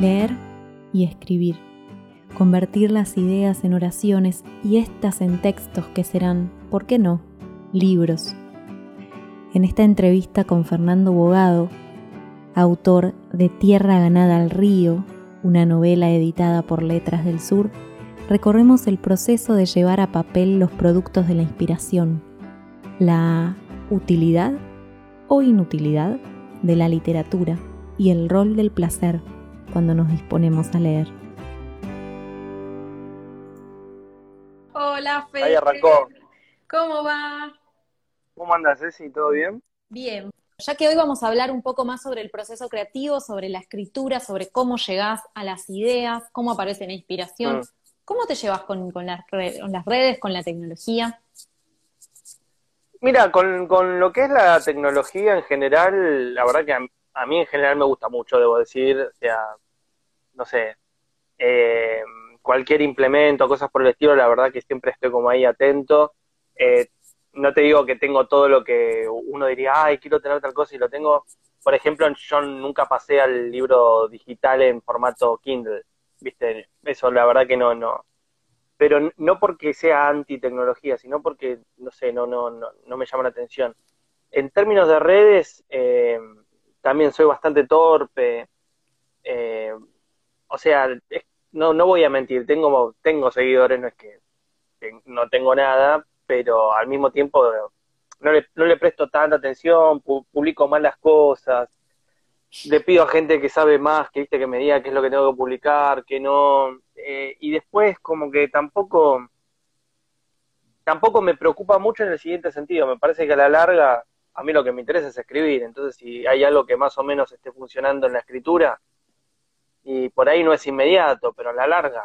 Leer y escribir, convertir las ideas en oraciones y estas en textos que serán, ¿por qué no?, libros. En esta entrevista con Fernando Bogado, autor de Tierra ganada al río, una novela editada por Letras del Sur, recorremos el proceso de llevar a papel los productos de la inspiración, la utilidad o inutilidad de la literatura y el rol del placer cuando nos disponemos a leer. Hola, Fede. Ahí arrancó. ¿Cómo va? ¿Cómo andas, Ceci? ¿Todo bien? Bien. Ya que hoy vamos a hablar un poco más sobre el proceso creativo, sobre la escritura, sobre cómo llegás a las ideas, cómo aparece la inspiración. Mm. ¿Cómo te llevas con, con las re- con las redes, con la tecnología? Mira, con, con lo que es la tecnología en general, la verdad que a, mí en general me gusta mucho, debo decir. O sea, no sé, eh, cualquier implemento, cosas por el estilo, la verdad que siempre estoy como ahí atento. Eh, no te digo que tengo todo lo que uno diría, ay, quiero tener tal cosa y lo tengo. Por ejemplo, yo nunca pasé al libro digital en formato Kindle, ¿viste? Eso la verdad que no, no. Pero no porque sea anti-tecnología, sino porque, no sé, no, no, no, no me llama la atención. En términos de redes, eh, también soy bastante torpe. eh, o sea, es- no, no voy a mentir, tengo, tengo seguidores, no es que no tengo nada, pero al mismo tiempo no le, no le presto tanta atención, pu- publico mal las cosas, le pido a gente que sabe más, que viste que me diga qué es lo que tengo que publicar, que no, eh, y después como que tampoco, tampoco me preocupa mucho en el siguiente sentido, me parece que a la larga a mí lo que me interesa es escribir, entonces si hay algo que más o menos esté funcionando en la escritura, y por ahí no es inmediato, pero a la larga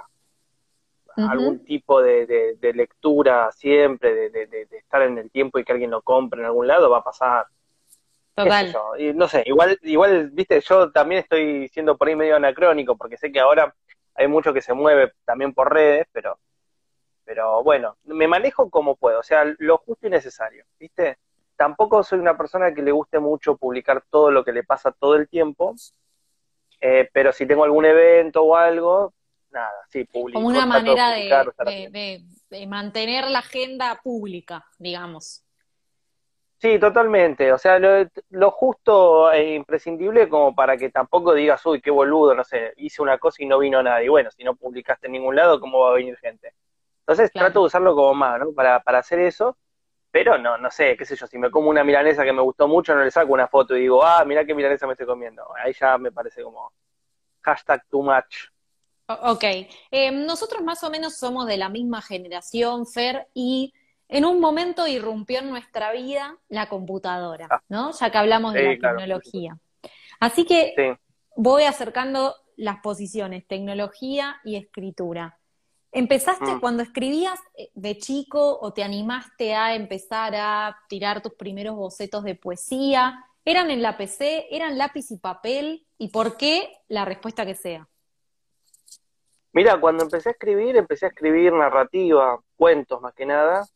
algún tipo de, de- de lectura siempre, de, estar en el tiempo y que alguien lo compre en algún lado, va a pasar. sé Total. yo. Y no sé, igual, igual, viste, yo también estoy siendo por ahí medio anacrónico, porque sé que ahora hay mucho que se mueve también por redes, pero, pero bueno, me manejo como puedo, o sea, lo justo y necesario, ¿viste? Tampoco soy una persona que le guste mucho publicar todo lo que le pasa todo el tiempo, eh, pero si tengo algún evento o algo, nada, sí, publico. Como una manera de, publicar, de- atento. de- de mantener la agenda pública, digamos. Sí, totalmente. O sea, lo, lo justo e imprescindible como para que tampoco digas, uy, qué boludo, no sé, hice una cosa y no vino nadie. Bueno, si no publicaste en ningún lado, ¿cómo va a venir gente? Entonces Claro. trato de usarlo como más, ¿no? Para, para hacer eso, pero no, no sé, qué sé yo, si me como una milanesa que me gustó mucho, no le saco una foto y digo, ah, mirá qué milanesa me estoy comiendo. Ahí ya me parece como hashtag too much. Ok, Eh, nosotros más o menos somos de la misma generación, Fer, y en un momento irrumpió en nuestra vida la computadora, Ah. ¿no? Ya que hablamos de la claro. tecnología. Así que Sí. voy acercando las posiciones, tecnología y escritura. ¿Empezaste Mm. cuando escribías eh, de chico o te animaste a empezar a tirar tus primeros bocetos de poesía? ¿Eran en la PC? ¿Eran lápiz y papel? ¿Y por qué? La respuesta que sea. Mira, cuando empecé a escribir, empecé a escribir narrativa, cuentos más que nada.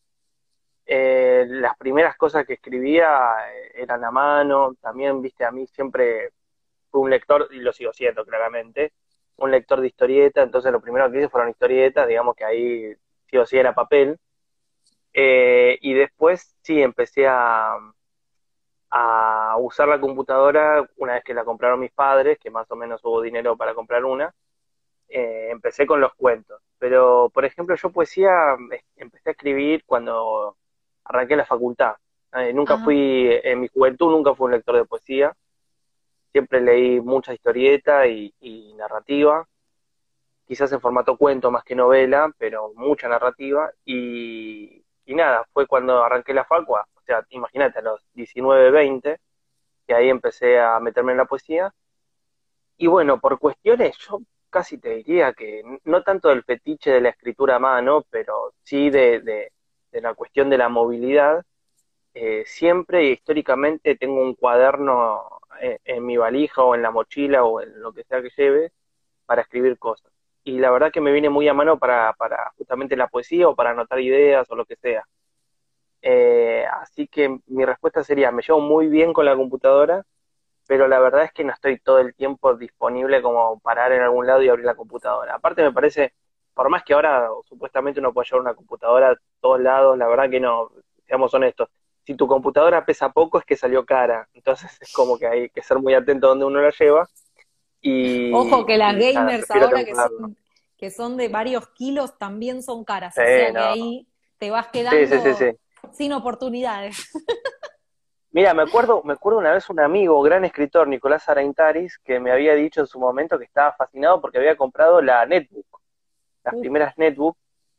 Eh, las primeras cosas que escribía eh, eran a mano. También, viste, a mí siempre fui un lector, y lo sigo siendo claramente, un lector de historieta. Entonces, lo primero que hice fueron historietas, digamos que ahí sí o sí era papel. Eh, y después sí empecé a, a usar la computadora una vez que la compraron mis padres, que más o menos hubo dinero para comprar una eh, empecé con los cuentos. Pero, por ejemplo, yo poesía eh, empecé a escribir cuando arranqué la facultad. Eh, nunca Ajá. fui, en mi juventud nunca fui un lector de poesía. Siempre leí mucha historieta y, narrativa. Quizás en formato cuento más que novela, pero mucha narrativa. Y, y nada, fue cuando arranqué la facua. O sea, imagínate, a los 19, 20, que ahí empecé a meterme en la poesía. Y bueno, por cuestiones, yo casi te diría que no tanto del fetiche de la escritura a mano, pero sí de, de, la cuestión de la movilidad, eh, siempre y históricamente tengo un cuaderno en, en, mi valija o en la mochila o en lo que sea que lleve para escribir cosas. Y la verdad que me viene muy a mano para, para justamente la poesía o para anotar ideas o lo que sea. Eh, así que mi respuesta sería, me llevo muy bien con la computadora, pero la verdad es que no estoy todo el tiempo disponible como parar en algún lado y abrir la computadora. Aparte me parece, por más que ahora supuestamente uno puede llevar una computadora a todos lados, la verdad que no, seamos honestos. Si tu computadora pesa poco es que salió cara, entonces es como que hay que ser muy atento a donde uno la lleva. Y, Ojo que las gamers ahora que son, que son, de varios kilos también son caras, o sea que ahí te vas quedando sin oportunidades. Mira, me acuerdo, me acuerdo una vez un amigo, gran escritor, Nicolás Araintaris, que me había dicho en su momento que estaba fascinado porque había comprado la netbook, las primeras netbook,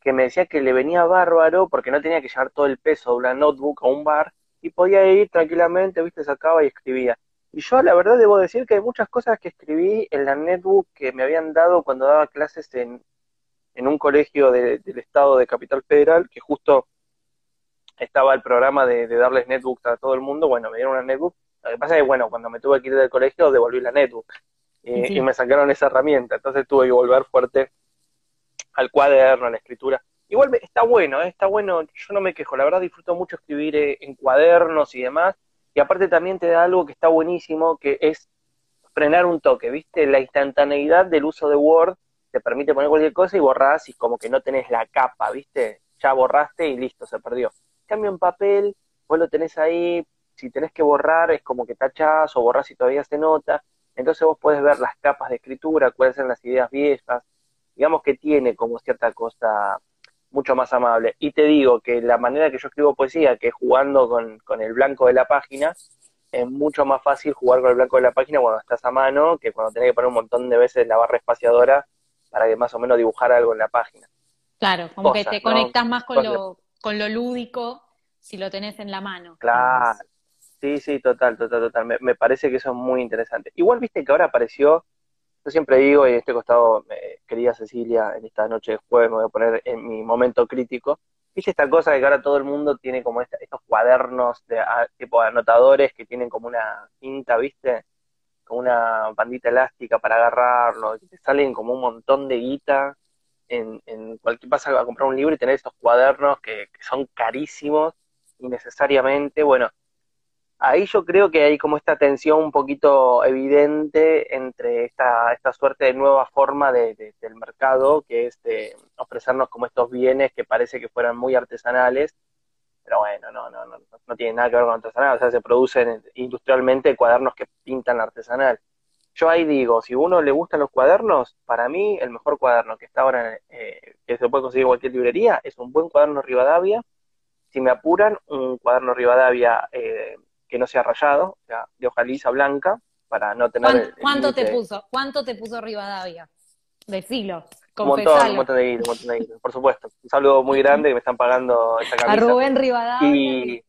que me decía que le venía bárbaro porque no tenía que llevar todo el peso de una notebook a un bar y podía ir tranquilamente, viste, sacaba y escribía. Y yo la verdad debo decir que hay muchas cosas que escribí en la netbook que me habían dado cuando daba clases en, en un colegio del estado de Capital Federal, que justo estaba el programa de, darles netbooks a todo el mundo, bueno, me dieron una netbook. Lo que pasa es que, bueno, cuando me tuve que ir del colegio, devolví la netbook. Y, me sacaron esa herramienta, entonces tuve que volver fuerte al cuaderno, a la escritura. Igual está bueno, ¿eh? está bueno, yo no me quejo, la verdad disfruto mucho escribir eh, en cuadernos y demás, y aparte también te da algo que está buenísimo, que es frenar un toque, ¿viste? La instantaneidad del uso de Word te permite poner cualquier cosa y borrás y como que no tenés la capa, ¿viste? Ya borraste y listo, se perdió cambio en papel, vos lo tenés ahí, si tenés que borrar es como que tachás o borrás y todavía se nota, entonces vos podés ver las capas de escritura, cuáles son las ideas viejas, digamos que tiene como cierta cosa mucho más amable. Y te digo que la manera que yo escribo poesía, que es jugando con, con el blanco de la página, es mucho más fácil jugar con el blanco de la página cuando estás a mano que cuando tenés que poner un montón de veces la barra espaciadora para que más o menos dibujar algo en la página. Claro, como que te conectas más con lo, con lo lúdico si lo tenés en la mano. Claro. Sí, sí, total, total, total. Me, parece que eso es muy interesante. Igual viste que ahora apareció, yo siempre digo, y este costado, eh, querida Cecilia, en esta noche de jueves me voy a poner en mi momento crítico. ¿Viste esta cosa de que ahora todo el mundo tiene como estos cuadernos de ah, tipo anotadores que tienen como una cinta, ¿viste? Como una bandita elástica para agarrarlo, y te salen como un montón de guita en, en cualquier vas a comprar un libro y tener estos cuadernos que, son carísimos innecesariamente, bueno, ahí yo creo que hay como esta tensión un poquito evidente entre esta, esta suerte de nueva forma de, del mercado, que es de ofrecernos como estos bienes que parece que fueran muy artesanales, pero bueno, no, no, no, no tiene nada que ver con artesanal, o sea, se producen industrialmente cuadernos que pintan artesanal. Yo ahí digo, si a uno le gustan los cuadernos, para mí el mejor cuaderno que está ahora, eh, que se puede conseguir en cualquier librería, es un buen cuaderno Rivadavia. Si me apuran, un cuaderno Rivadavia eh, que no sea rayado, o sea, de hoja lisa blanca, para no tener... ¿Cuánto, te puso? ¿Cuánto te puso Rivadavia? Decilo. Un montón, un montón de guita, un montón de guita, por supuesto. Un saludo muy grande que me están pagando esta camisa. A Rubén Rivadavia. Y,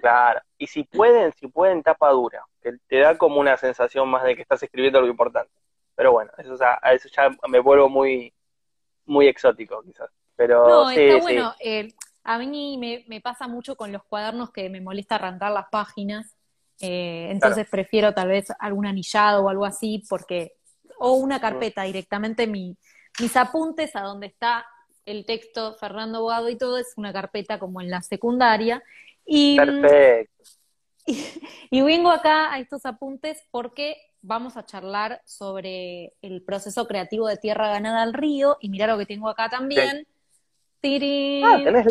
claro, y si pueden, si pueden, tapa dura, que te da como una sensación más de que estás escribiendo algo importante. Pero bueno, eso ya, a eso ya me vuelvo muy, muy exótico quizás. Pero no, está bueno. Eh, a mí me, pasa mucho con los cuadernos que me molesta arrancar las páginas. Eh, entonces prefiero tal vez algún anillado o algo así, porque, o una carpeta directamente mi, mis apuntes a donde está el texto Fernando Bogado y todo es una carpeta como en la secundaria. Y, Perfecto. Y, vengo acá a estos apuntes porque vamos a charlar sobre el proceso creativo de Tierra Ganada al Río y mira lo que tengo acá también. Ah, tenés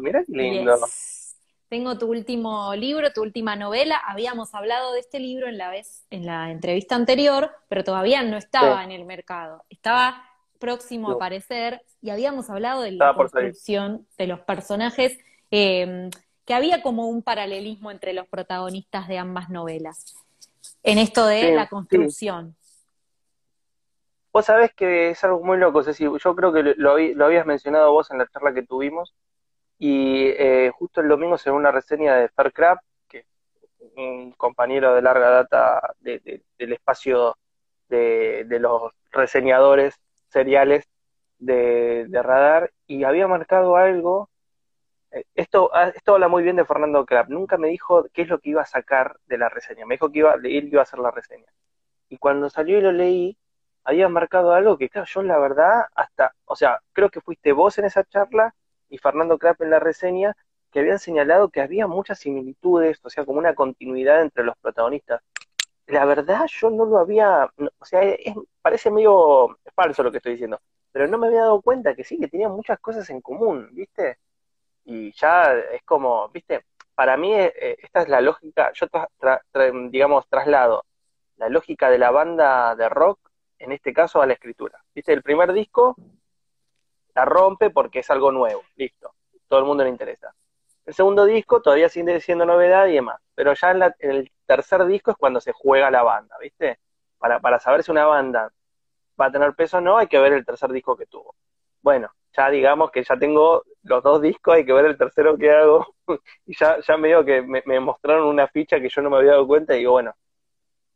Mira qué lindo. Tengo tu último libro, tu última novela. Habíamos hablado de este libro en la vez, en la entrevista anterior, pero todavía no estaba en el mercado. Estaba próximo a aparecer y habíamos hablado de la construcción de los personajes, eh, que había como un paralelismo entre los protagonistas de ambas novelas, en esto de la construcción. Vos sabés que es algo muy loco, Ceci. Yo creo que lo, lo, habías mencionado vos en la charla que tuvimos. Y eh, justo el domingo se ve una reseña de Starcraft, que un compañero de larga data del espacio de, los reseñadores seriales de, Radar y había marcado algo. Eh, esto, ah, esto habla muy bien de Fernando Clapp. Nunca me dijo qué es lo que iba a sacar de la reseña. Me dijo que iba, él iba a hacer la reseña. Y cuando salió y lo leí, había marcado algo que, claro, yo la verdad, hasta, o sea, creo que fuiste vos en esa charla y Fernando Clapp en la reseña, que habían señalado que había muchas similitudes, o sea, como una continuidad entre los protagonistas. La verdad, yo no lo había, o sea, parece medio falso lo que estoy diciendo, pero no me había dado cuenta que sí, que tenían muchas cosas en común, ¿viste? Y ya es como, ¿viste? Para mí eh, esta es la lógica, yo digamos traslado la lógica de la banda de rock, en este caso a la escritura. ¿Viste? El primer disco la rompe porque es algo nuevo, listo, todo el mundo le interesa. El segundo disco todavía sigue siendo novedad y demás, pero ya en, el tercer disco es cuando se juega la banda, ¿viste? Para, para saber si una banda va a tener peso o no, hay que ver el tercer disco que tuvo. Bueno, ya digamos que ya tengo los dos discos, hay que ver el tercero que hago, y ya, ya me digo que me, me mostraron una ficha que yo no me había dado cuenta y digo, bueno,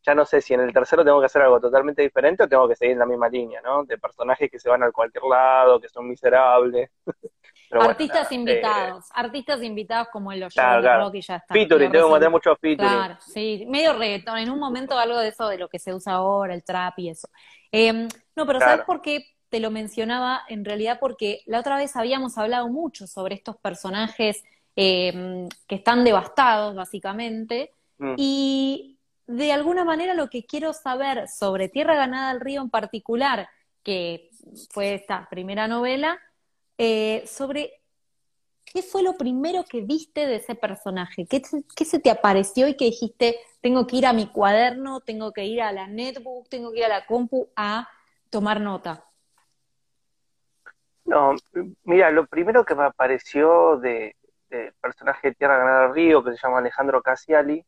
ya no sé si en el tercero tengo que hacer algo totalmente diferente o tengo que seguir en la misma línea, ¿no? De personajes que se van a cualquier lado, que son miserables. artistas invitados, artistas invitados como en los rock y ya está. Featuring, tengo que meter muchos featuring. Claro, sí, medio reggaetón, en un momento algo de eso de lo que se usa ahora, el trap y eso. Em, no, pero ¿sabes por qué te lo mencionaba? En realidad porque la otra vez habíamos hablado mucho sobre estos personajes em, que están devastados, básicamente, mm. y de alguna manera lo que quiero saber sobre Tierra Ganada al Río en particular, que fue esta primera novela, eh, sobre qué fue lo primero que viste de ese personaje, ¿Qué, se te apareció y que dijiste, tengo que ir a mi cuaderno, tengo que ir a la netbook, tengo que ir a la compu a tomar nota. No, mira, lo primero que me apareció de, personaje de Tierra Ganada al Río, que se llama Alejandro Casiali,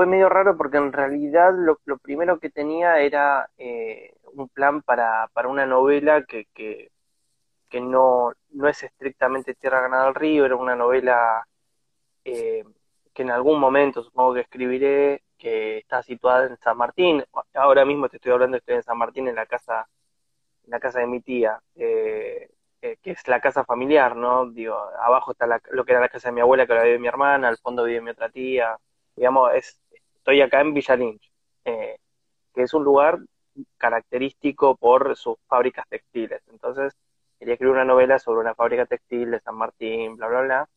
fue medio raro porque en realidad lo, primero que tenía era eh, un plan para, para una novela que, que, no, no es estrictamente Tierra Ganada al Río, era una novela eh, que en algún momento supongo que escribiré, que está situada en San Martín. Ahora mismo te estoy hablando, estoy en San Martín, en la casa, en la casa de mi tía, eh, que es la casa familiar, ¿no? Digo, abajo está lo que era la casa de mi abuela, que ahora vive mi hermana, al fondo vive mi otra tía. Digamos, es, estoy acá en Villa eh, que es un lugar característico por sus fábricas textiles. Entonces, quería escribir una novela sobre una fábrica textil de San Martín, bla, bla, bla.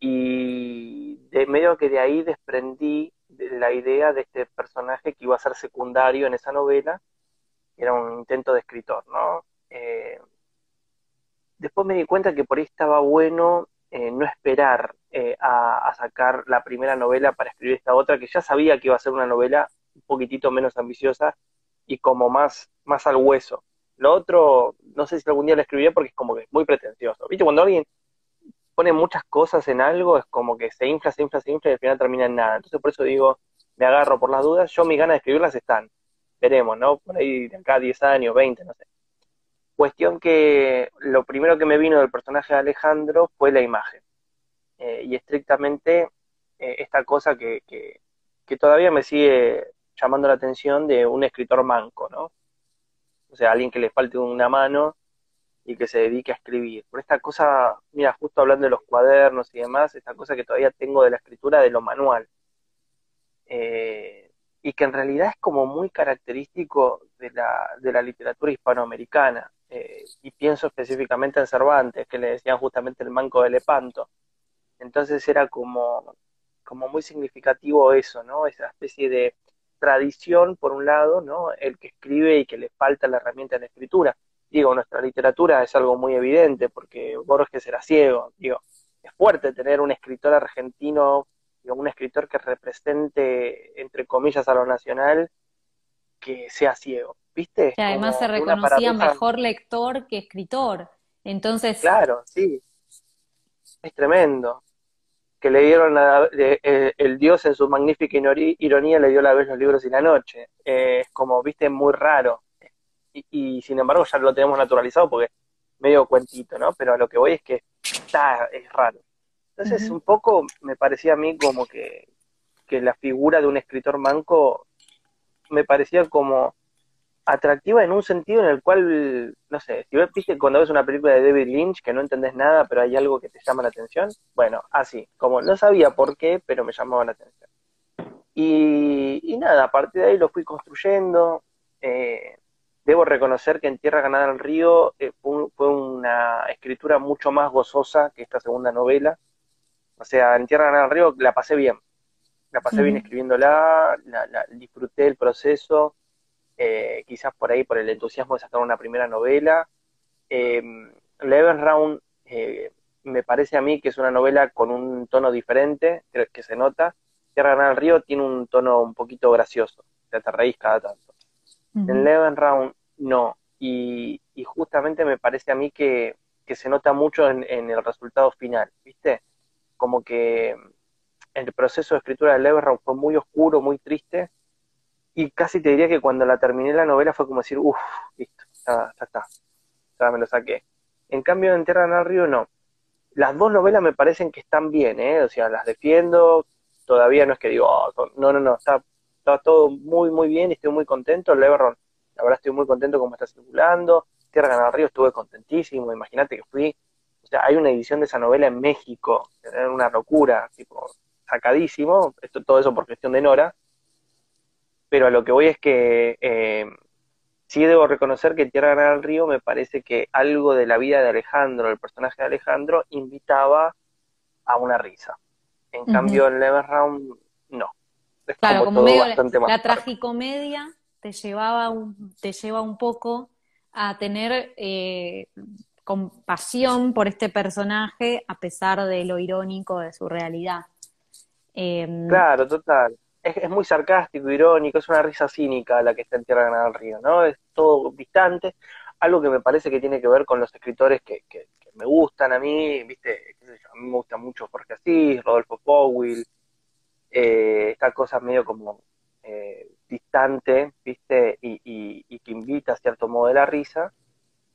Y de medio que de ahí desprendí la idea de este personaje que iba a ser secundario en esa novela. Era un intento de escritor, ¿no? Eh, después me di cuenta que por ahí estaba bueno eh, no esperar eh, a, sacar la primera novela para escribir esta otra, que ya sabía que iba a ser una novela un poquitito menos ambiciosa y como más, más al hueso. Lo otro, no sé si algún día la escribiré porque es como que es muy pretencioso. ¿Viste? Cuando alguien pone muchas cosas en algo, es como que se infla, se infla, se infla y al final termina en nada. Entonces por eso digo, me agarro por las dudas. Yo mis ganas de escribirlas están. Veremos, ¿no? Por ahí de acá 10 años, 20, no sé. Cuestión que lo primero que me vino del personaje de Alejandro fue la imagen. Eh, y estrictamente eh, esta cosa que, que, todavía me sigue llamando la atención de un escritor manco, ¿no? O sea, alguien que le falte una mano y que se dedique a escribir. Por esta cosa, mira, justo hablando de los cuadernos y demás, esta cosa que todavía tengo de la escritura de lo manual. Eh, y que en realidad es como muy característico de la, de la literatura hispanoamericana. Y pienso específicamente en Cervantes, que le decían justamente el manco de Lepanto. Entonces era como, como muy significativo eso, ¿no? Esa especie de tradición, por un lado, ¿no? El que escribe y que le falta la herramienta de la escritura. Digo, nuestra literatura es algo muy evidente porque Borges era ciego. Digo, es fuerte tener un escritor argentino, digo, un escritor que represente, entre comillas, a lo nacional, que sea ciego. ¿Viste? Que además se reconocía mejor lector que escritor. Entonces. Claro, sí. Es tremendo que le dieron eh, el Dios en su magnífica ironía le dio la vez los libros y la noche. Eh, es como, viste, muy raro. Y, sin embargo ya lo tenemos naturalizado porque medio cuentito, ¿no? Pero a lo que voy es que está, es raro. Entonces un poco me parecía a mí como que, que la figura de un escritor manco me parecía como atractiva en un sentido en el cual, no sé, si ves, viste cuando ves una película de David Lynch que no entendés nada, pero hay algo que te llama la atención, bueno, así, como no sabía por qué, pero me llamaba la atención. Y, nada, a partir de ahí lo fui construyendo. Eh, debo reconocer que en Tierra Ganada al Río eh, fue, una escritura mucho más gozosa que esta segunda novela. O sea, en Tierra Ganada al Río la pasé bien. La pasé bien escribiéndola, la, disfruté el proceso, eh, quizás por ahí por el entusiasmo de sacar una primera novela. Eh, Leven Round eh, me parece a mí que es una novela con un tono diferente, creo que se nota. Tierra al Río tiene un tono un poquito gracioso, te reís cada tanto. En Leven Round no. Y, justamente me parece a mí que, se nota mucho en, el resultado final, ¿viste? Como que el proceso de escritura de Leven Round fue muy oscuro, muy triste. Y casi te diría que cuando la terminé la novela fue como decir, uff, listo, ya, está, ya me lo saqué. En cambio, en Tierra del Río no. Las dos novelas me parecen que están bien, ¿eh? O sea, las defiendo, todavía no es que digo, oh, no, no, no, está está todo muy, muy bien estoy muy contento. El Everron, la verdad estoy muy contento como está circulando. Tierra Ganada Río estuve contentísimo. Imagínate que fui, o sea, hay una edición de esa novela en México, era una locura, tipo, sacadísimo. Esto, todo eso por cuestión de Nora. Pero a lo que voy es que eh, sí debo reconocer que Tierra Ganada del Río me parece que algo de la vida de Alejandro, el personaje de Alejandro, invitaba a una risa. En cambio, en Round, no claro, como, medio la, tragicomedia te llevaba un, te lleva un poco a tener eh, compasión por este personaje a pesar de lo irónico de su realidad. Em, claro, total. Es, muy sarcástico, irónico, es una risa cínica la que está en Tierra Río, ¿no? Es todo distante, algo que me parece que tiene que ver con los escritores que, que, me gustan a mí, ¿viste? A mí me gusta mucho Jorge Asís, Rodolfo Powell, eh, esta cosa medio como eh, distante, ¿viste? Y, que invita a cierto modo de la risa.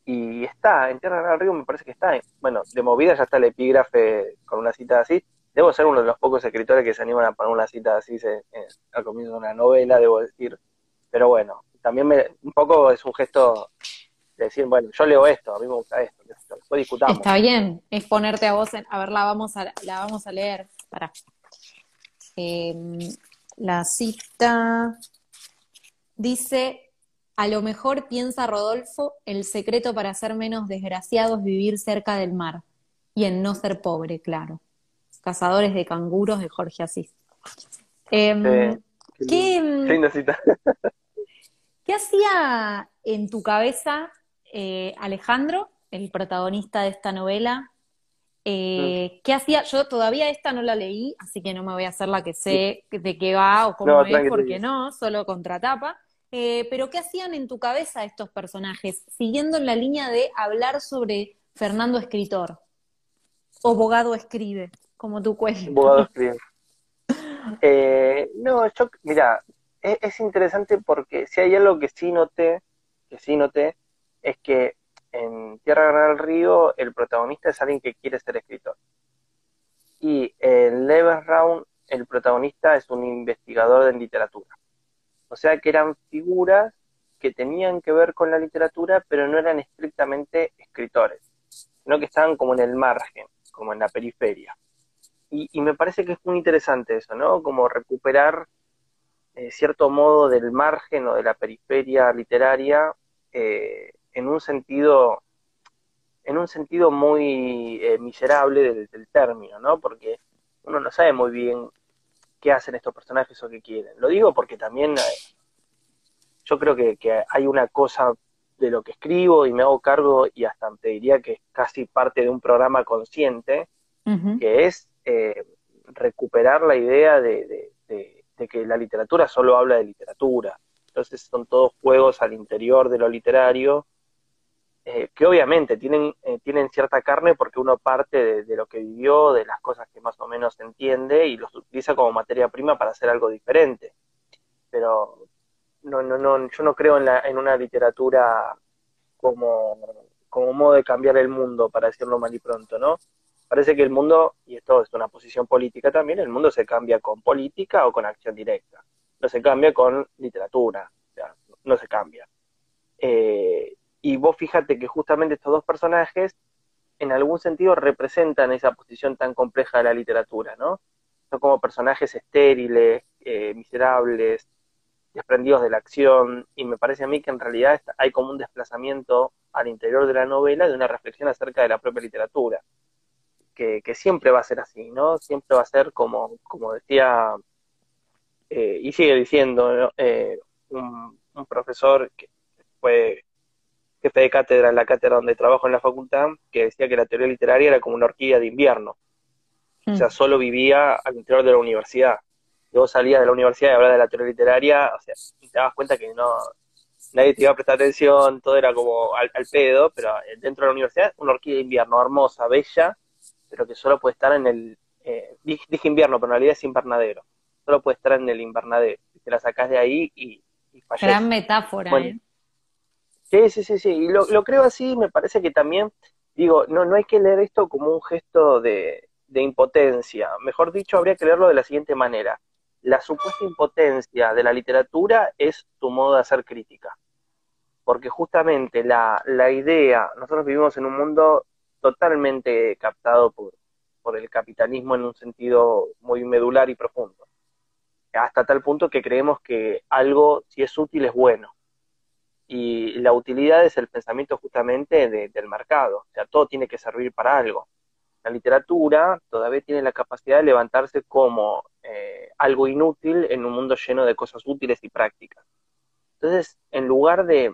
Y está, en Tierra del Río me parece que está. bueno, de movida ya está el epígrafe con una cita así. Debo ser uno de los pocos escritores que se animan a poner una cita así al comienzo de una novela, debo decir. Pero bueno, también me, un poco es un gesto de decir, bueno, yo leo esto, a mí me gusta esto, después discutamos. Está bien, es ponerte a vos, a ver, la vamos a, la vamos a leer. Para. Em, la cita dice, a lo mejor piensa Rodolfo, el secreto para ser menos desgraciado es vivir cerca del mar y en no ser pobre, claro. Cazadores de canguros de Jorge Asís. Em, ¿qué, em, cita. ¿Qué hacía en tu cabeza eh, Alejandro, el protagonista de esta novela, eh, ¿Qué hacía? Yo todavía esta no la leí, así que no me voy a hacer la que sé de qué va o cómo es, porque no, solo contratapa. Eh, pero ¿qué hacían en tu cabeza estos personajes? Siguiendo en la línea de hablar sobre Fernando Escritor o Bogado Escribe, como. Bogado Escribe. Eh, no, yo, mira, es, es, interesante porque si hay algo que sí noté, que sí noté, es que en Tierra del Río el protagonista es alguien que quiere ser escritor. Y en Lever Round el protagonista es un investigador de literatura. O sea que eran figuras que tenían que ver con la literatura, pero no eran estrictamente escritores, sino que estaban como en el margen, como en la periferia. Y, me parece que es muy interesante eso, ¿no? Como recuperar eh, cierto modo del margen o de la periferia literaria eh, en un sentido, en un sentido muy eh, miserable del, término, ¿no? Porque uno no sabe muy bien qué hacen estos personajes o qué quieren. Lo digo porque también eh, yo creo que, hay una cosa de lo que escribo y me hago cargo y hasta te diría que es casi parte de un programa consciente, que es eh, recuperar la idea de, que la literatura solo habla de literatura. Entonces son todos juegos al interior de lo literario eh, que obviamente tienen, eh, tienen cierta carne porque uno parte de, lo que vivió, de las cosas que más o menos entiende y los utiliza como materia prima para hacer algo diferente. Pero no, no, no, yo no creo en, la, en una literatura como, como modo de cambiar el mundo, para decirlo mal y pronto, ¿no? Parece que el mundo, y esto es una posición política también, el mundo se cambia con política o con acción directa. No se cambia con literatura, o sea, no se cambia. Eh, y vos fíjate que justamente estos dos personajes en algún sentido representan esa posición tan compleja de la literatura, ¿no? Son como personajes estériles, eh, miserables, desprendidos de la acción, y me parece a mí que en realidad hay como un desplazamiento al interior de la novela de una reflexión acerca de la propia literatura, que, siempre va a ser así, ¿no? Siempre va a ser como, como decía, eh, y sigue diciendo, eh, un, profesor que fue jefe de cátedra en la cátedra donde trabajo en la facultad, que decía que la teoría literaria era como una orquídea de invierno. O sea, mm. solo vivía al interior de la universidad. Vos salías de la universidad y hablabas de la teoría literaria, o sea, y te dabas cuenta que no nadie te iba a prestar atención, todo era como al, pedo, pero dentro de la universidad una orquídea de invierno hermosa, bella, pero que solo puede estar en el, eh, dije, invierno, pero en realidad es invernadero, solo puede estar en el invernadero, te la sacás de ahí y, y Gran metáfora, ¿eh? Sí, sí, sí, sí. Y lo, creo así, me parece que también, digo, no, no hay que leer esto como un gesto de, de impotencia. Mejor dicho, habría que leerlo de la siguiente manera. La supuesta impotencia de la literatura es tu modo de hacer crítica. Porque justamente la, la idea, nosotros vivimos en un mundo totalmente captado por, por el capitalismo en un sentido muy medular y profundo. Hasta tal punto que creemos que algo, si es útil, es bueno y la utilidad es el pensamiento justamente del mercado, o sea, todo tiene que servir para algo. La literatura todavía tiene la capacidad de levantarse como eh, algo inútil en un mundo lleno de cosas útiles y prácticas. Entonces, en lugar de,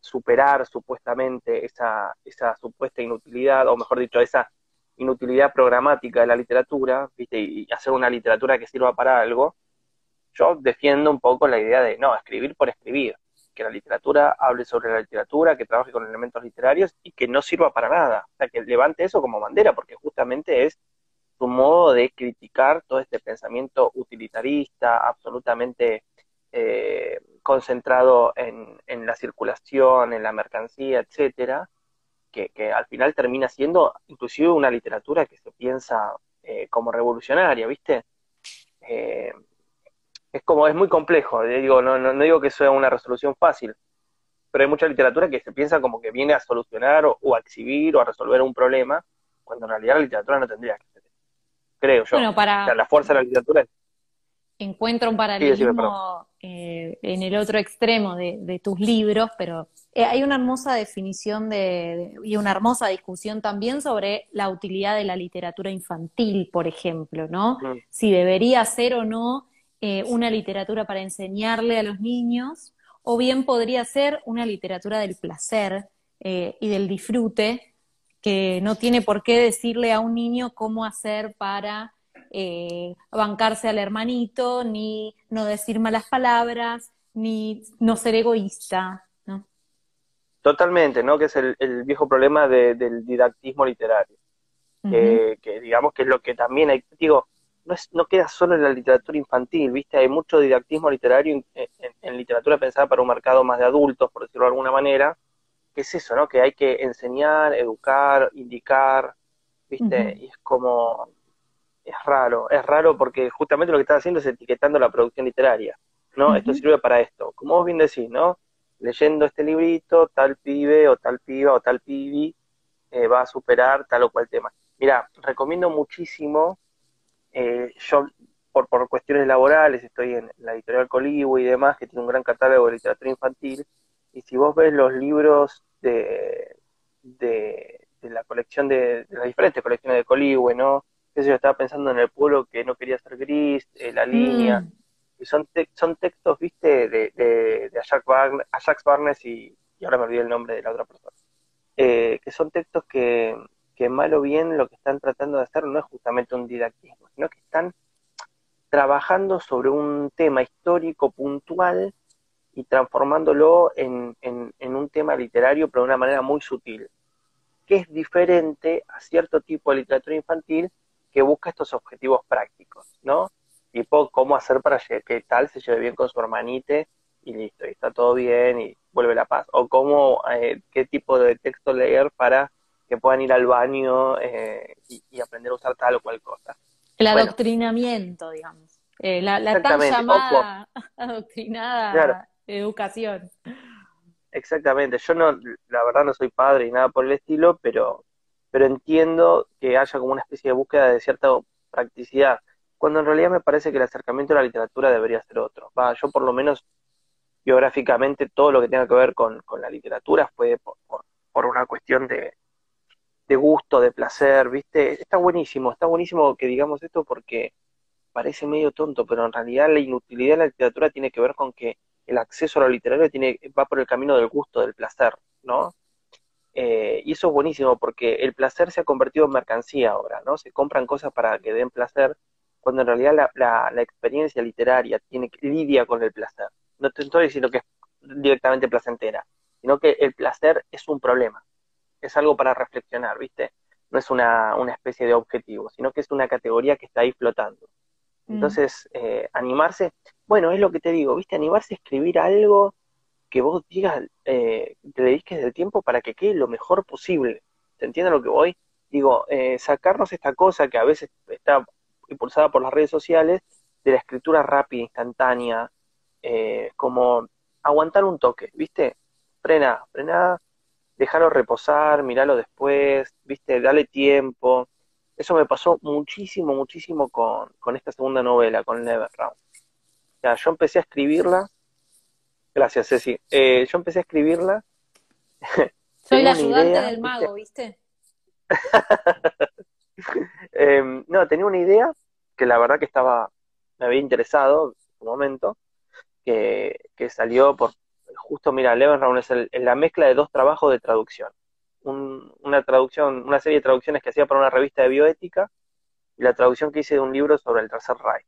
superar supuestamente esa, esa, supuesta inutilidad, o mejor dicho, esa inutilidad programática de la literatura, ¿viste? y hacer una literatura que sirva para algo, yo defiendo un poco la idea de, no, escribir por escribir que la literatura hable sobre la literatura, que trabaje con elementos literarios y que no sirva para nada. O sea, que levante eso como bandera, porque justamente es su modo de criticar todo este pensamiento utilitarista, absolutamente eh, concentrado en, la circulación, en la mercancía, etcétera, que, al final termina siendo inclusive una literatura que se piensa eh, como revolucionaria, ¿viste? Eh, es como, es muy complejo, eh, digo, no, no, digo que sea una resolución fácil, pero hay mucha literatura que se piensa como que viene a solucionar o, a exhibir o a resolver un problema, cuando en realidad la literatura no tendría que ser. Creo yo. Bueno, para... la fuerza de la literatura es... Encuentro un paralelismo eh, en el otro extremo de, tus libros, pero eh, hay una hermosa definición de, y una hermosa discusión también sobre la utilidad de la literatura infantil, por ejemplo, ¿no? Si debería ser o no eh, una literatura para enseñarle a los niños, o bien podría ser una literatura del placer y del disfrute, que no tiene por qué decirle a un niño cómo hacer para eh, bancarse al hermanito, ni no decir malas palabras, ni no ser egoísta. ¿no? Totalmente, ¿no? Que es el, viejo problema del didactismo literario. que digamos que es lo que también hay, digo, no, es, no queda solo en la literatura infantil, ¿viste? Hay mucho didactismo literario en, literatura pensada para un mercado más de adultos, por decirlo de alguna manera, que es eso, ¿no? Que hay que enseñar, educar, indicar, ¿viste? Y es como, es raro, es raro porque justamente lo que estás haciendo es etiquetando la producción literaria, ¿no? Esto sirve para esto. Como vos bien decís, ¿no? Leyendo este librito, tal pibe o tal piba o tal pibi eh, va a superar tal o cual tema. Mira, recomiendo muchísimo eh, yo, por, por cuestiones laborales, estoy en la editorial Coligüe y demás, que tiene un gran catálogo de literatura infantil, y si vos ves los libros de, de, la colección de, las diferentes colecciones de Coligüe, ¿no? Yo estaba pensando en el pueblo que no quería ser gris, eh, la línea, mm. y son, son textos, viste, de, de, de Ajax, Barnes, y, y, ahora me olvidé el nombre de la otra persona, eh, que son textos que, que mal o bien lo que están tratando de hacer no es justamente un didactismo, sino que están trabajando sobre un tema histórico puntual y transformándolo en, un tema literario, pero de una manera muy sutil, que es diferente a cierto tipo de literatura infantil que busca estos objetivos prácticos, ¿no? Tipo, cómo hacer para que tal se lleve bien con su hermanite y listo, y está todo bien y vuelve la paz. O cómo, eh, qué tipo de texto leer para que puedan ir al baño eh, y, aprender a usar tal o cual cosa. El adoctrinamiento, digamos. Eh, la, tan llamada adoctrinada educación. Exactamente. Yo no, la verdad no soy padre y nada por el estilo, pero, pero entiendo que haya como una especie de búsqueda de cierta practicidad, cuando en realidad me parece que el acercamiento a la literatura debería ser otro. Va, yo por lo menos biográficamente todo lo que tenga que ver con, la literatura fue por, por, una cuestión de, de gusto, de placer, ¿viste? Está buenísimo, está buenísimo que digamos esto porque parece medio tonto, pero en realidad la inutilidad de la literatura tiene que ver con que el acceso a lo literario tiene, va por el camino del gusto, del placer, ¿no? Eh, y eso es buenísimo porque el placer se ha convertido en mercancía ahora, ¿no? Se compran cosas para que den placer, cuando en realidad la, la, experiencia literaria tiene lidia con el placer. No te estoy diciendo que es directamente placentera, sino que el placer es un problema, es algo para reflexionar, ¿viste? No es una, una especie de objetivo, sino que es una categoría que está ahí flotando. Mm. Entonces, eh, animarse, bueno, es lo que te digo, ¿viste? Animarse a escribir algo que vos digas, eh, te dediques del tiempo para que quede lo mejor posible. ¿Se entiende lo que voy? Digo, eh, sacarnos esta cosa que a veces está impulsada por las redes sociales, de la escritura rápida, instantánea, eh, como aguantar un toque, ¿viste? Frena, frena, dejarlo reposar, mirarlo después, ¿viste? Dale tiempo. Eso me pasó muchísimo, muchísimo con, con esta segunda novela, con Neverround. O sea, yo empecé a escribirla. Gracias, Ceci. Eh, yo empecé a escribirla. Soy la ayudante del mago, ¿viste? Em, no, tenía una idea que la verdad que estaba, me había interesado en un momento, que, que salió por, justo, mira, Levenround es la mezcla de dos trabajos de traducción una traducción, una serie de traducciones que hacía para una revista de bioética y la traducción que hice de un libro sobre el Tercer Reich.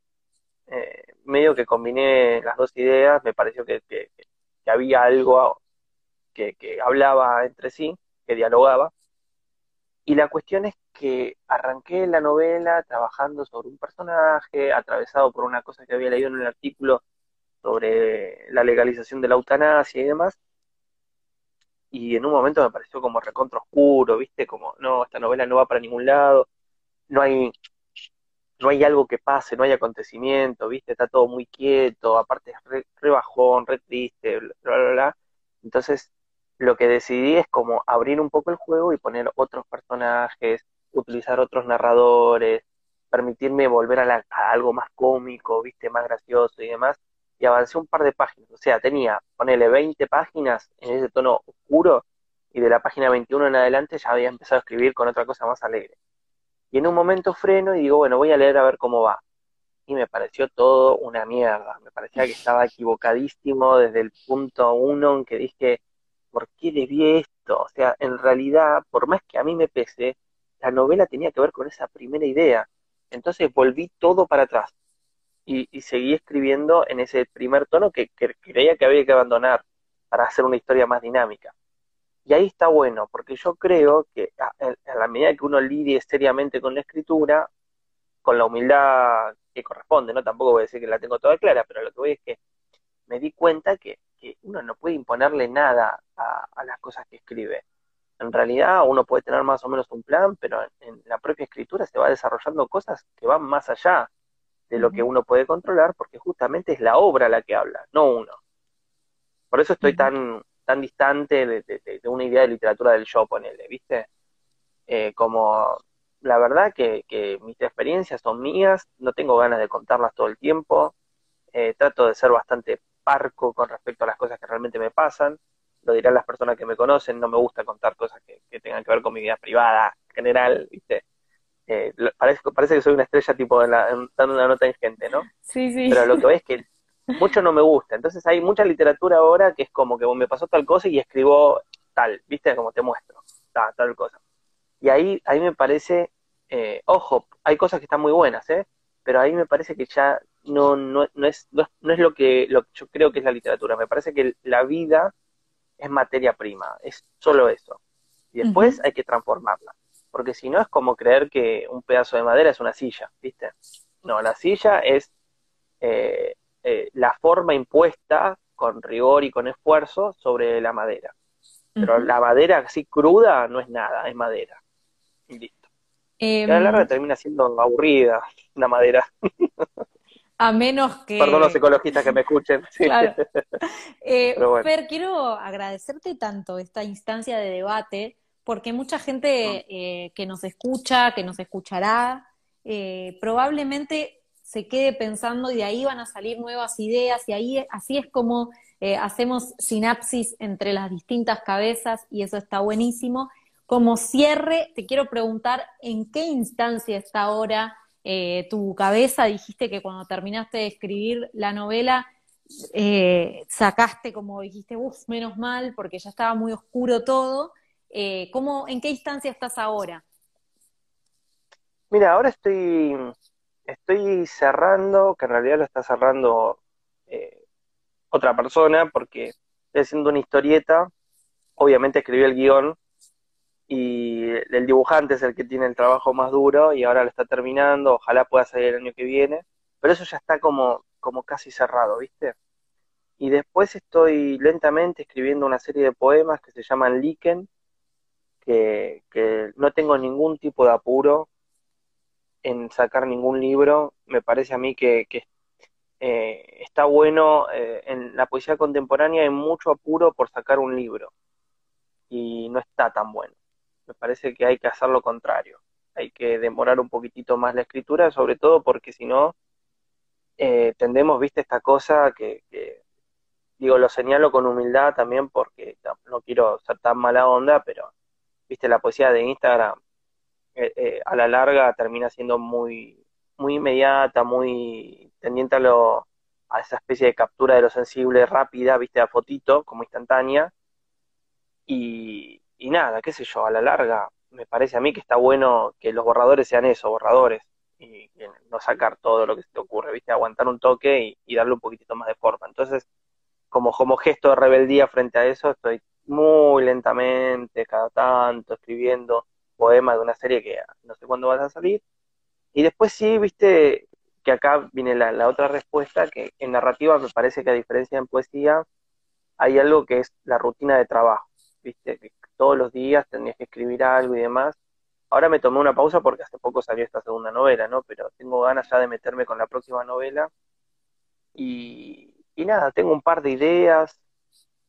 Eh, medio que combiné las dos ideas, me pareció que, había algo que, hablaba entre sí, que dialogaba. Y la cuestión es que arranqué la novela trabajando sobre un personaje, atravesado por una cosa que había leído en un artículo sobre la legalización de la eutanasia y demás, y en un momento me pareció como recontra oscuro, ¿viste? Como, no, esta novela no va para ningún lado, no hay, no hay algo que pase, no hay acontecimiento, ¿viste? Está todo muy quieto, aparte es re, bajón, re triste, bla, bla, bla. Entonces, lo que decidí es como abrir un poco el juego y poner otros personajes, utilizar otros narradores, permitirme volver a, a algo más cómico, ¿viste? Más gracioso y demás y avancé un par de páginas. O sea, tenía, ponele 20 páginas en ese tono oscuro y de la página 21 en adelante ya había empezado a escribir con otra cosa más alegre. Y en un momento freno y digo, bueno, voy a leer a ver cómo va. Y me pareció todo una mierda. Me parecía que estaba equivocadísimo desde el punto uno en que dije, ¿por qué le vi esto? O sea, en realidad, por más que a mí me pese, la novela tenía que ver con esa primera idea. Entonces volví todo para atrás y, seguí escribiendo en ese primer tono que, creía que había que abandonar para hacer una historia más dinámica. Y ahí está bueno, porque yo creo que a, la medida que uno lidie seriamente con la escritura, con la humildad que corresponde, ¿no? Tampoco voy a decir que la tengo toda clara, pero lo que voy es que me di cuenta que, uno no puede imponerle nada a, las cosas que escribe. En realidad uno puede tener más o menos un plan, pero en la propia escritura se va desarrollando cosas que van más allá de lo que uno puede controlar, porque justamente es la obra la que habla, no uno. Por eso estoy tan, tan distante de, una idea de literatura del yo, ponele, ¿viste? Eh, como la verdad que, mis experiencias son mías, no tengo ganas de contarlas todo el tiempo, eh, trato de ser bastante parco con respecto a las cosas que realmente me pasan, lo dirán las personas que me conocen, no me gusta contar cosas que, que tengan que ver con mi vida privada general, ¿viste? Eh, parece, parece que soy una estrella tipo dando una nota ingente, ¿no? Sí, sí. Pero lo que es que mucho no me gusta. Entonces hay mucha literatura ahora que es como que me pasó tal cosa y escribo tal, ¿viste? Como te muestro, tal, tal cosa. Y ahí, ahí me parece, eh, ojo, hay cosas que están muy buenas, ¿eh? Pero ahí me parece que ya no, no, no, es, no, es lo que, lo yo creo que es la literatura. Me parece que la vida es materia prima, es solo eso. Y después hay que transformarla porque si no es como creer que un pedazo de madera es una silla, ¿viste? No, la silla es eh, eh, la forma impuesta con rigor y con esfuerzo sobre la madera. Pero la madera así cruda no es nada, es madera. Y listo. a la larga Em, termina siendo aburrida la madera. a menos que... Perdón los ecologistas que me escuchen. Sí. Claro. Eh, Pero bueno. Fer, quiero agradecerte tanto esta instancia de debate, porque mucha gente eh, que nos escucha, que nos escuchará, eh, probablemente se quede pensando y de ahí van a salir nuevas ideas y ahí así es como eh, hacemos sinapsis entre las distintas cabezas y eso está buenísimo. Como cierre, te quiero preguntar en qué instancia está ahora eh, tu cabeza. Dijiste que cuando terminaste de escribir la novela eh, sacaste como dijiste, uff, menos mal, porque ya estaba muy oscuro todo. ¿cómo, ¿En qué instancia estás ahora? Mira, ahora estoy, estoy cerrando, que en realidad lo está cerrando eh, otra persona, porque estoy haciendo una historieta. Obviamente escribí el guion y el dibujante es el que tiene el trabajo más duro y ahora lo está terminando. Ojalá pueda salir el año que viene, pero eso ya está como, como casi cerrado, ¿viste? Y después estoy lentamente escribiendo una serie de poemas que se llaman Liken, que, que no tengo ningún tipo de apuro en sacar ningún libro. Me parece a mí que, eh, está bueno, eh, en la poesía contemporánea hay mucho apuro por sacar un libro y no está tan bueno. Me parece que hay que hacer lo contrario. Hay que demorar un poquitito más la escritura, sobre todo porque si no, eh, tendemos, viste, esta cosa que, que, digo, lo señalo con humildad también porque no, no quiero ser tan mala onda, pero, viste, la poesía de Instagram eh, eh, a la larga termina siendo muy, muy inmediata, muy tendiente a, lo, a esa especie de captura de lo sensible rápida, viste, a fotito, como instantánea. Y, y nada, qué sé yo, a la larga me parece a mí que está bueno que los borradores sean eso, borradores, y, no sacar todo lo que se te ocurre, viste, aguantar un toque y, y darle un poquitito más de forma. Entonces, como, como gesto de rebeldía frente a eso, estoy muy lentamente, cada tanto, escribiendo poema de una serie que no sé cuándo vas a salir. Y después sí, viste, que acá viene la, la, otra respuesta, que en narrativa me parece que a diferencia en poesía, hay algo que es la rutina de trabajo, viste, que todos los días tendrías que escribir algo y demás. Ahora me tomé una pausa porque hace poco salió esta segunda novela, ¿no? Pero tengo ganas ya de meterme con la próxima novela. Y, y nada, tengo un par de ideas,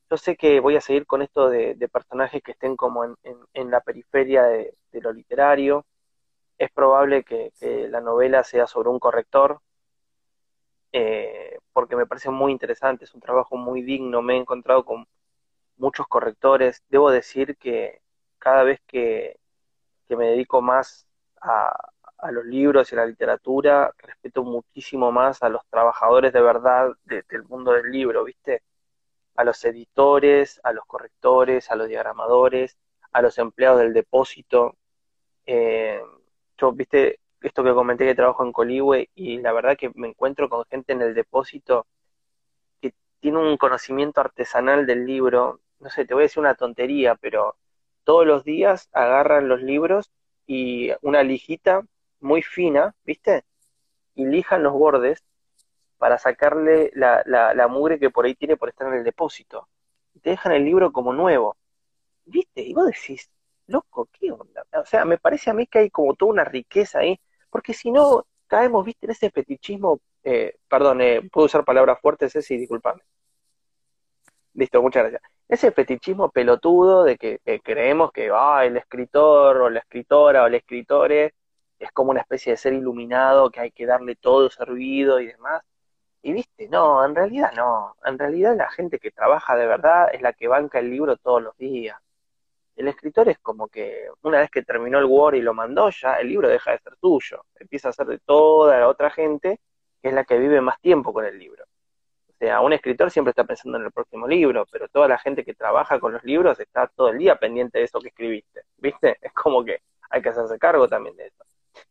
yo sé que voy a seguir con esto de, personajes que estén como en, en, la periferia de, lo literario. Es probable que, la novela sea sobre un corrector, eh, porque me parece muy interesante, es un trabajo muy digno, me he encontrado con muchos correctores. Debo decir que cada vez que, me dedico más a, los libros y a la literatura, respeto muchísimo más a los trabajadores de verdad de, del mundo del libro, ¿viste? A los editores, a los correctores, a los diagramadores, a los empleados del depósito. Eh, yo, viste, esto que comenté que trabajo en Coligüe y la verdad que me encuentro con gente en el depósito que tiene un conocimiento artesanal del libro. No sé, te voy a decir una tontería, pero todos los días agarran los libros y una lijita muy fina, ¿viste? Y lijan los bordes para sacarle la, la, la, mugre que por ahí tiene por estar en el depósito. Y te dejan el libro como nuevo. ¿Viste? Y vos decís, loco, ¿qué onda? O sea, me parece a mí que hay como toda una riqueza ahí, porque si no, caemos, ¿viste? En ese fetichismo, eh, perdón, eh, puedo usar palabras fuertes, Ceci, disculpame. Listo, muchas gracias. Ese fetichismo pelotudo de que, creemos que ah, el escritor o la escritora o el escritore es como una especie de ser iluminado que hay que darle todo servido y demás. Y viste, no, en realidad no. En realidad la gente que trabaja de verdad es la que banca el libro todos los días. El escritor es como que una vez que terminó el Word y lo mandó, ya el libro deja de ser tuyo. Empieza a ser de toda la otra gente que es la que vive más tiempo con el libro. O sea, un escritor siempre está pensando en el próximo libro, pero toda la gente que trabaja con los libros está todo el día pendiente de eso que escribiste. ¿Viste? Es como que hay que hacerse cargo también de eso.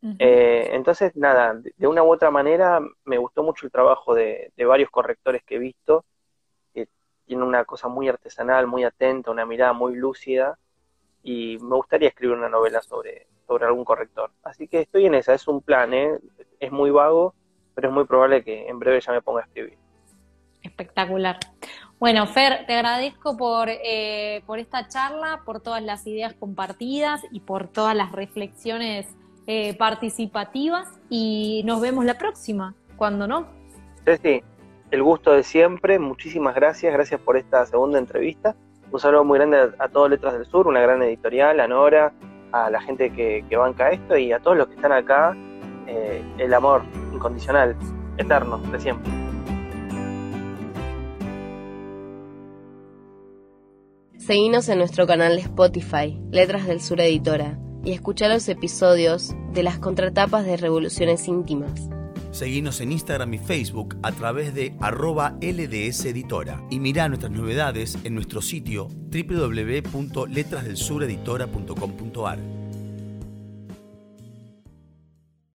Uh -huh. eh, entonces, nada, de, una u otra manera me gustó mucho el trabajo de, de, varios correctores que he visto, que tienen una cosa muy artesanal, muy atenta, una mirada muy lúcida, y me gustaría escribir una novela sobre, sobre algún corrector. Así que estoy en esa, es un plan, ¿eh? es muy vago, pero es muy probable que en breve ya me ponga a escribir. Espectacular. Bueno, Fer, te agradezco por, eh, por esta charla, por todas las ideas compartidas y por todas las reflexiones eh, participativas y nos vemos la próxima, cuando no. Ceci, el gusto de siempre, muchísimas gracias, gracias por esta segunda entrevista. Un saludo muy grande a, todos Letras del Sur, una gran editorial, a Nora, a la gente que, banca esto y a todos los que están acá, eh, el amor incondicional, eterno, de siempre. Seguinos en nuestro canal de Spotify, Letras del Sur Editora, y escucha los episodios de las contratapas de Revoluciones Íntimas. Seguinos en Instagram y Facebook a través de arroba LDS Editora y mira nuestras novedades en nuestro sitio www.letrasdelsureditora.com.ar.